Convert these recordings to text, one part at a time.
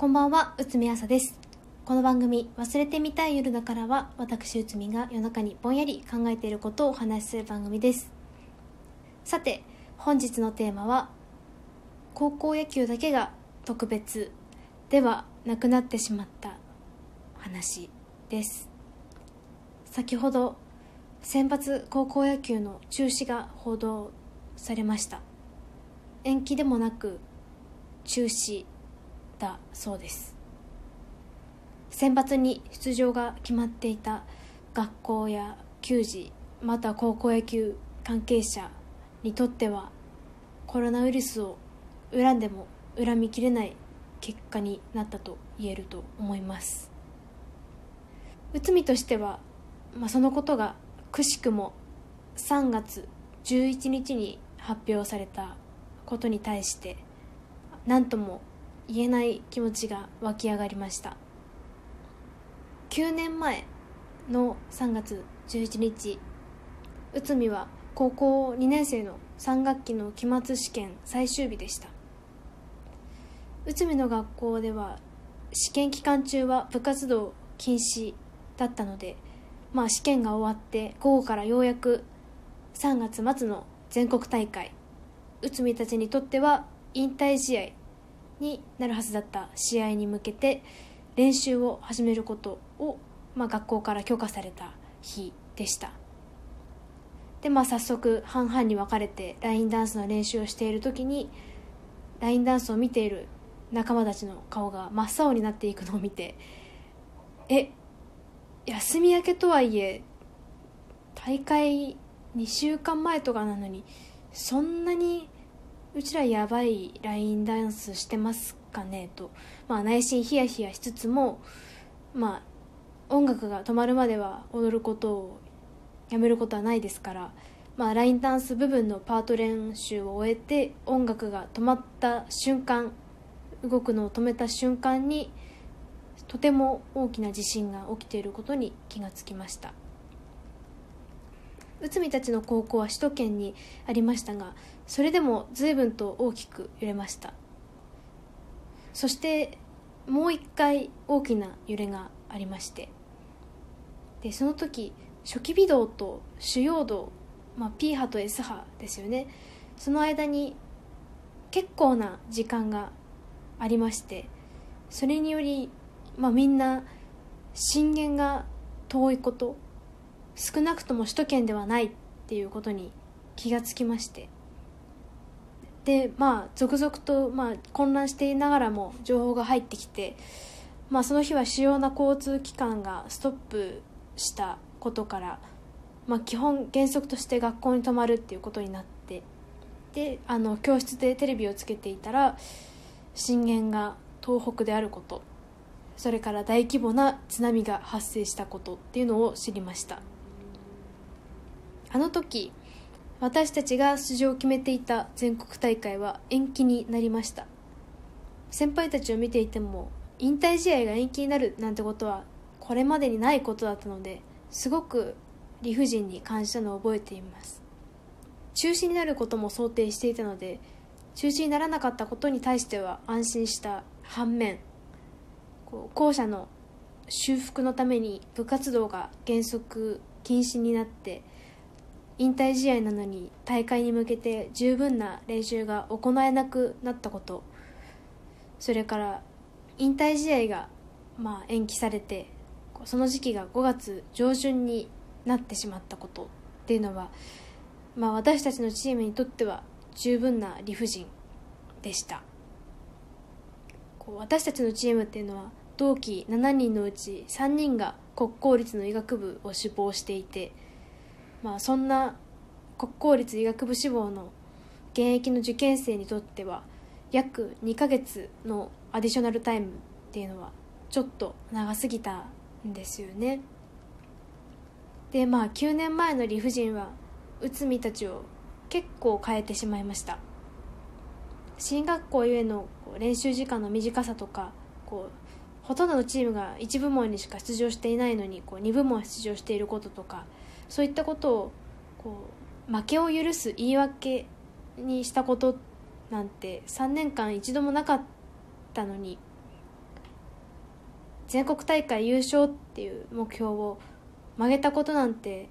こんばんは、内海朝です。この番組、忘れてみたい夜だからは、私内海が夜中にぼんやり考えていることをお話しする番組です。さて、本日のテーマは、高校野球だけが特別ではなくなってしまった話です。先ほど、選抜高校野球の中止が報道されました。延期でもなく、中止だそうです選抜に出場が決まっていた学校や球児また高校野球関係者にとってはコロナウイルスを恨んでも恨みきれない結果になったと言えると思います。内海としては、まあ、そのことがくしくも3月11日に発表されたことに対して何とも言えない気持ちが湧き上がりました。9年前の3月11日内海は高校2年生の3学期の期末試験最終日でした。内海の学校では試験期間中は部活動禁止だったのでまあ試験が終わって午後からようやく3月末の全国大会内海たちにとっては引退試合になるはずだった試合に向けて練習を始めることを、まあ、学校から許可された日でした。でまあ早速半々に分かれてラインダンスの練習をしている時にラインダンスを見ている仲間たちの顔が真っ青になっていくのを見てえ休み明けとはいえ大会2週間前とかなのにそんなにうちらやばいラインダンスしてますかねと、まあ、内心ヒヤヒヤしつつも、まあ、音楽が止まるまでは踊ることをやめることはないですから、まあ、ラインダンス部分のパート練習を終えて音楽が止まった瞬間動くのを止めた瞬間にとても大きな地震が起きていることに気がつきました。内海たちの高校は首都圏にありましたがそれでも随分と大きく揺れました。そしてもう一回大きな揺れがありまして。でその時初期微動と主要動、まあ、P 波と S 波ですよね。その間に結構な時間がありましてそれにより、まあ、みんな震源が遠いこと少なくとも首都圏ではないっていうことに気がつきまして。でまあ続々と、まあ、混乱していながらも情報が入ってきて、まあ、その日は主要な交通機関がストップしたことから、まあ、基本原則として学校に泊まるっていうことになってであの教室でテレビをつけていたら震源が東北であることそれから大規模な津波が発生したことっていうのを知りました。あの時私たちが出場を決めていた全国大会は延期になりました。先輩たちを見ていても引退試合が延期になるなんてことはこれまでにないことだったのですごく理不尽に感じたのを覚えています。中止になることも想定していたので中止にならなかったことに対しては安心した反面こう校舎の修復のために部活動が原則禁止になって引退試合なのに大会に向けて十分な練習が行えなくなったこと。それから引退試合がまあ延期されてその時期が5月上旬になってしまったこと。っていうのは、まあ、私たちのチームにとっては十分な理不尽でした。こう私たちのチームっていうのは同期7人のうち3人が国公立の医学部を志望していてまあ、そんな国公立医学部志望の現役の受験生にとっては約2ヶ月のアディショナルタイムっていうのはちょっと長すぎたんですよね。でまあ9年前の理不尽は内海たちを結構変えてしまいました。進学校ゆえの練習時間の短さとかこうほとんどのチームが1部門にしか出場していないのにこう2部門出場していることとかそういったことをこう負けを許す言い訳にしたことなんて3年間一度もなかったのに全国大会優勝っていう目標を曲げたことなんて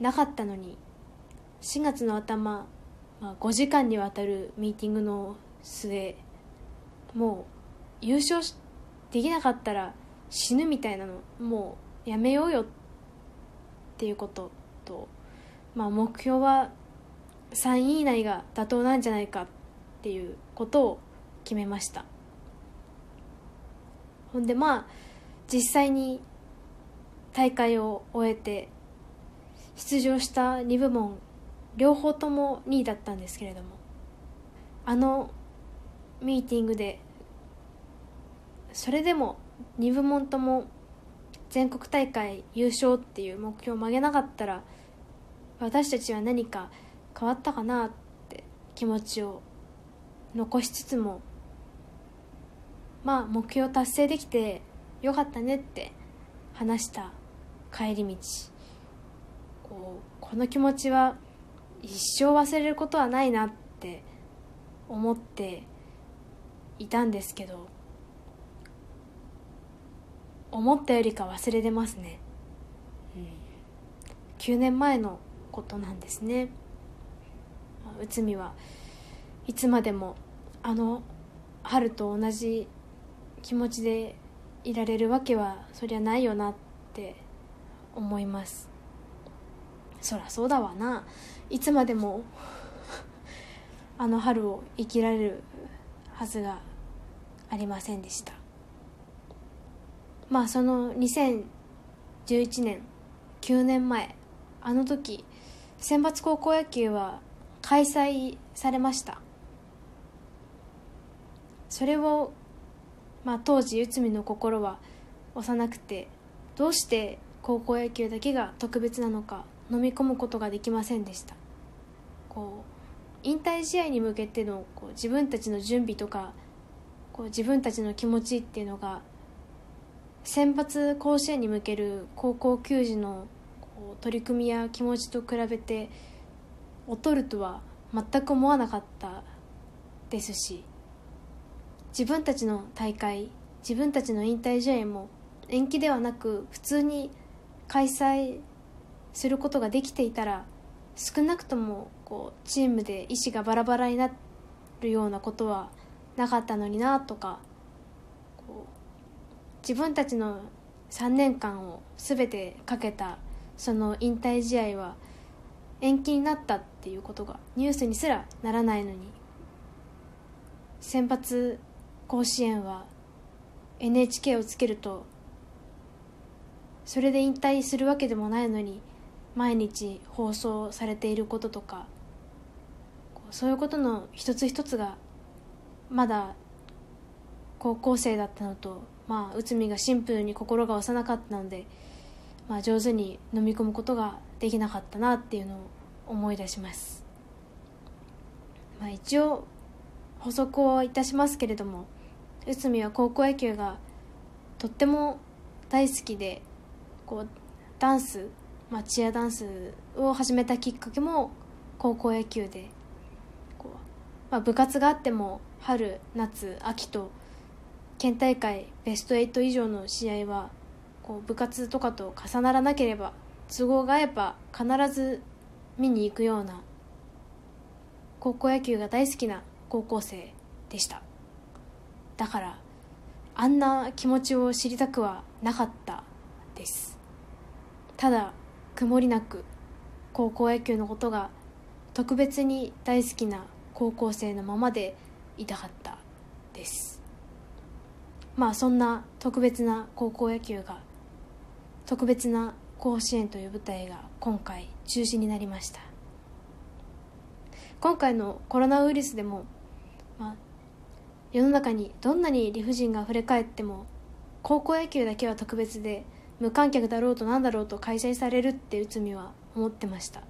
なかったのに4月の頭、まあ、5時間にわたるミーティングの末もう優勝できなかったら死ぬみたいなのもうやめようよってていうことと、まあ、目標は3位以内が妥当なんじゃないかっていうことを決めました。ほんでまあ実際に大会を終えて出場した2部門両方とも2位だったんですけれどもあのミーティングでそれでも2部門とも全国大会優勝っていう目標を曲げなかったら私たちは何か変わったかなって気持ちを残しつつもまあ目標達成できてよかったねって話した帰り道。こうこの気持ちは一生忘れることはないなって思っていたんですけど思ったよりか忘れてますね、うん、9年前のことなんですね。内海はいつまでもあの春と同じ気持ちでいられるわけはそりゃないよなって思います。そりゃそうだわな。いつまでも あの春を生きられるはずがありませんでしたまあその2011年9年前あの時選抜高校野球は開催されました。それをまあ、当時内海の心は幼くてどうして高校野球だけが特別なのか飲み込むことができませんでした。こう引退試合に向けてのこう自分たちの準備とかこう自分たちの気持ちっていうのが選抜甲子園に向ける高校球児のこう取り組みや気持ちと比べて劣るとは全く思わなかったですし自分たちの大会自分たちの引退試合も延期ではなく普通に開催することができていたら少なくともこうチームで意思がバラバラになるようなことはなかったのになとか自分たちの3年間を全てかけたその引退試合は延期になったっていうことがニュースにすらならないのに先発甲子園は NHK をつけるとそれで引退するわけでもないのに毎日放送されていることとかそういうことの一つ一つがまだ高校生だったのとまあ内海がシンプルに心が幼かったので、まあ、上手に飲み込むことができなかったなっていうのを思い出します、まあ、一応補足をいたしますけれども内海は高校野球がとっても大好きでこうダンス、まあ、チアダンスを始めたきっかけも高校野球で、まあ、部活があっても春夏秋と県大会ベスト8以上の試合はこう部活とかと重ならなければ都合が合えば必ず見に行くような高校野球が大好きな高校生でした。だからあんな気持ちを知りたくはなかったです。ただ曇りなく高校野球のことが特別に大好きな高校生のままでいたかったです。まあそんな特別な高校野球が特別な甲子園という舞台が今回中止になりました。今回のコロナウイルスでも、まあ、世の中にどんなに理不尽があふれ返っても高校野球だけは特別で無観客だろうと何だろうと開催されるって内海は思ってました。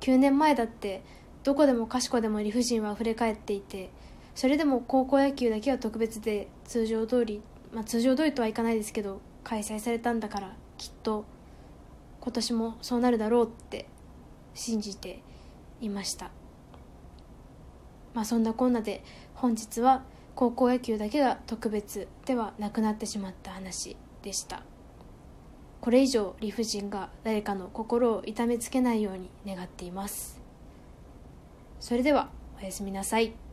9年前だってどこでもかしこでも理不尽はあふれ返っていてそれでも高校野球だけは特別で通常通りまあ通常通りとはいかないですけど開催されたんだからきっと今年もそうなるだろうって信じていました。まあそんなこんなで本日は高校野球だけが特別ではなくなってしまった話でした。これ以上理不尽が誰かの心を痛めつけないように願っています。それではおやすみなさい。